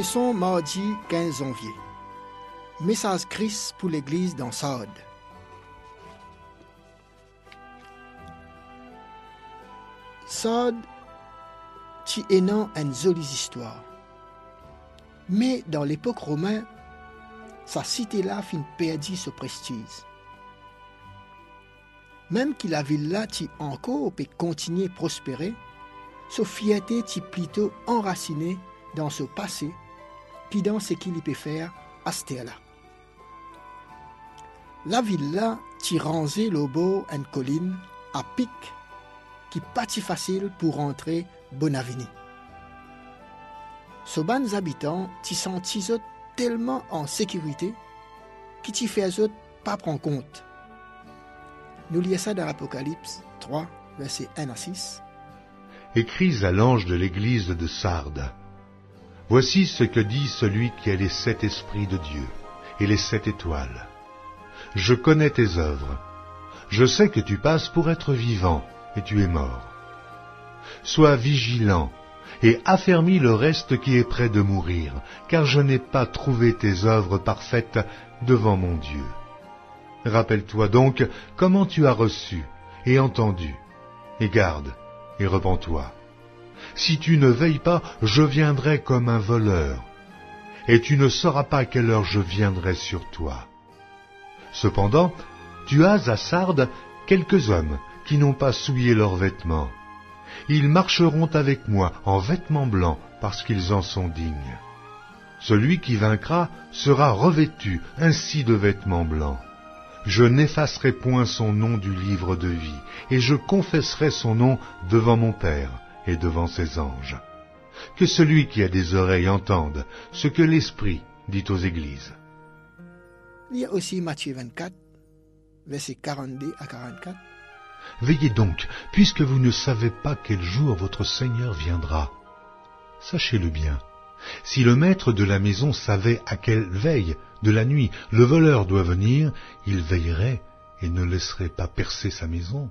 Leçon mardi 15 janvier. Message Christ pour l'église dans Sardes. Sardes, tu es non une jolie histoire. Mais dans l'époque romaine, sa cité-là fin perdu ce prestige. Même que la ville-là qui encore peut continuer à prospérer, sa fierté est plutôt enracinée dans ce passé qui dans ce qu'il peut faire à ce là La rangeait le beau une colline à pic qui pas si facile pour rentrer Bonavini. Ce ban habitants qui sont tellement en sécurité qui t'y fait pas prendre compte? Nous lisons ça dans l'Apocalypse 3, versets 1 à 6. Écris à l'ange de l'église de Sardes. Voici ce que dit celui qui a les sept esprits de Dieu et les sept étoiles. Je connais tes œuvres. Je sais que tu passes pour être vivant et tu es mort. Sois vigilant et affermis le reste qui est près de mourir, car je n'ai pas trouvé tes œuvres parfaites devant mon Dieu. Rappelle-toi donc comment tu as reçu et entendu, et garde, et repens-toi. Si tu ne veilles pas, je viendrai comme un voleur, et tu ne sauras pas à quelle heure je viendrai sur toi. Cependant, tu as à Sardes quelques hommes qui n'ont pas souillé leurs vêtements. Ils marcheront avec moi en vêtements blancs parce qu'ils en sont dignes. Celui qui vaincra sera revêtu ainsi de vêtements blancs. Je n'effacerai point son nom du livre de vie, et je confesserai son nom devant mon Père et devant ses anges. Que celui qui a des oreilles entende ce que l'Esprit dit aux églises. Il y a aussi Matthieu 24, versets 42 à 44. Veillez donc, puisque vous ne savez pas quel jour votre Seigneur viendra. Sachez-le bien. Si le maître de la maison savait à quelle veille de la nuit le voleur doit venir, il veillerait et ne laisserait pas percer sa maison.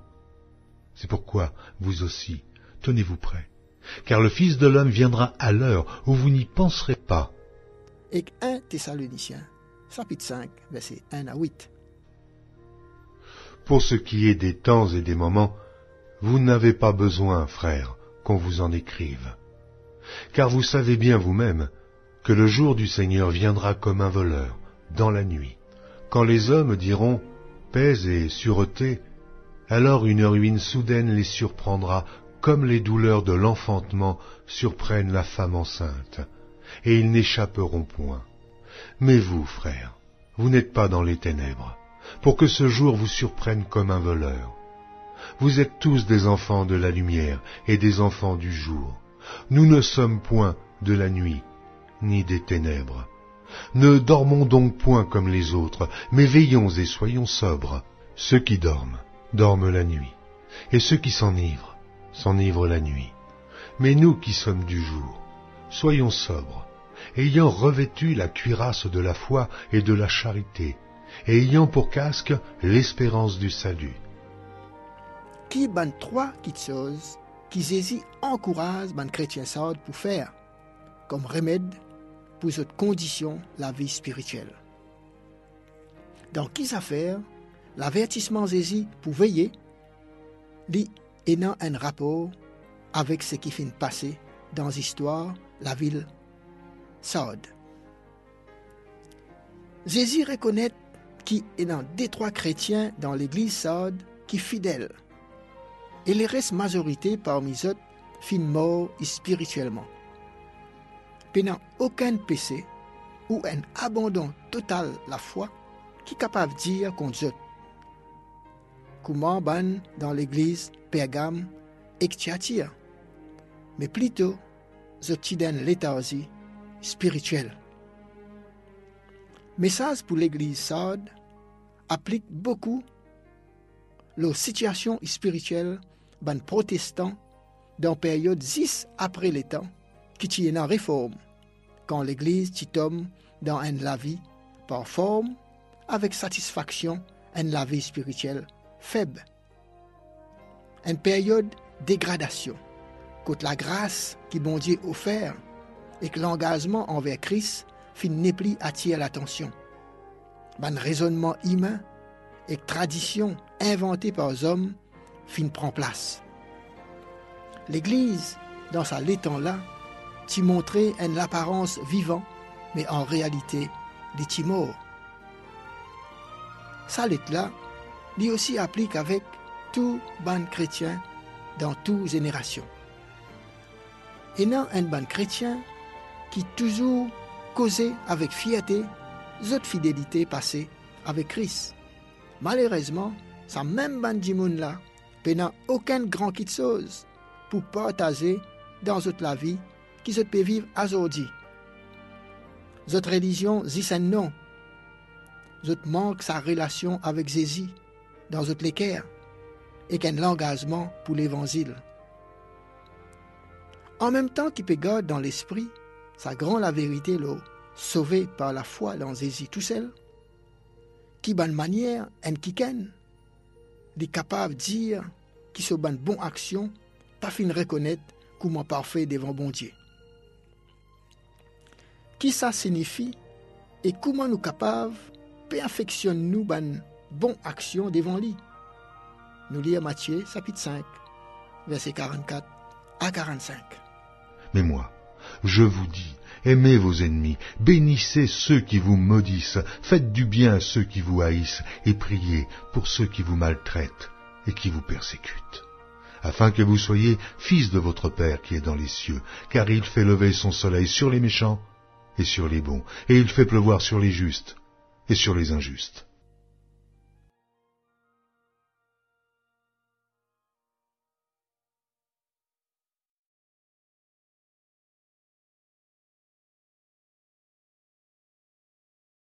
C'est pourquoi, vous aussi, tenez-vous prêts, car le Fils de l'homme viendra à l'heure où vous n'y penserez pas. Et 1 Thessaloniciens, chapitre 5, verset 1 à 8. Pour ce qui est des temps et des moments, vous n'avez pas besoin, frères, qu'on vous en écrive. Car vous savez bien vous-même que le jour du Seigneur viendra comme un voleur, dans la nuit. Quand les hommes diront paix et sûreté, alors une ruine soudaine les surprendra comme les douleurs de l'enfantement surprennent la femme enceinte, et ils n'échapperont point. Mais vous, frères, vous n'êtes pas dans les ténèbres, pour que ce jour vous surprenne comme un voleur. Vous êtes tous des enfants de la lumière et des enfants du jour. Nous ne sommes point de la nuit, ni des ténèbres. Ne dormons donc point comme les autres, mais veillons et soyons sobres. Ceux qui dorment, dorment la nuit, et ceux qui s'enivrent, s'enivrent la nuit. Mais nous qui sommes du jour, soyons sobres, ayant revêtu la cuirasse de la foi et de la charité, et ayant pour casque l'espérance du salut. Qui ban trois choses qui Jésus encourage ban chrétiens pour faire comme remède pour cette condition la vie spirituelle. Dans qui affaires, l'avertissement Jésus pour veiller, lui ayant un rapport avec ce qui finit passer dans l'histoire la ville Sardes. Jésus reconnaît qu'il y a des trois chrétiens dans l'église Sardes qui fidèles. Et les restes majorité parmi eux fin morts spirituellement. Pendant aucun péché ou un abandon total la foi qui est capable de dire contre eux. Comment ban dans l'église Pergame et Thyatire, mais plutôt je léthargie spirituelle. Message pour l'église Sardes applique beaucoup la situation spirituelle ban protestants dans période 10 après les temps qui tient en réforme, quand l'Église tombe dans un la vie par forme, avec satisfaction, un la vie spirituelle faible. Une période dégradation, contre la grâce qui bon Dieu offert, et que l'engagement envers Christ fin n'est plus attirer l'attention. Un raisonnement humain et tradition inventée par les hommes fin prend place. L'Église, dans sa l'étang-là, t'y montrait une apparence vivant, mais en réalité, des mort. Ça là lui aussi applique avec tout ban chrétien dans toute génération. Et non un ban chrétien qui toujours causait avec fierté cette fidélité passée avec Christ. Malheureusement, sa même ban là n'a aucun grand de chose pour partager dans toute la vie qui se peut vivre aujourd'hui. Notre religion dit non. Notre manque sa relation avec Jésus dans l'équerre et qu'un engagement pour l'évangile. En même temps qu'il peut garder dans l'esprit sa grande la vérité l'eau, sauvé par la foi dans Jésus tout seul, qui bonne manière en qui est capable de dire qui se bonne bonne action, pas fin reconnaître comment parfait devant bon Dieu. Qui ça signifie et comment nous capables perfectionner nous bonne action devant lui. Nous lisons Matthieu chapitre 5, verset 44 à 45. Mais moi, je vous dis, aimez vos ennemis, bénissez ceux qui vous maudissent, faites du bien à ceux qui vous haïssent, et priez pour ceux qui vous maltraitent et qui vous persécutent, afin que vous soyez fils de votre Père qui est dans les cieux, car il fait lever son soleil sur les méchants et sur les bons, et il fait pleuvoir sur les justes et sur les injustes.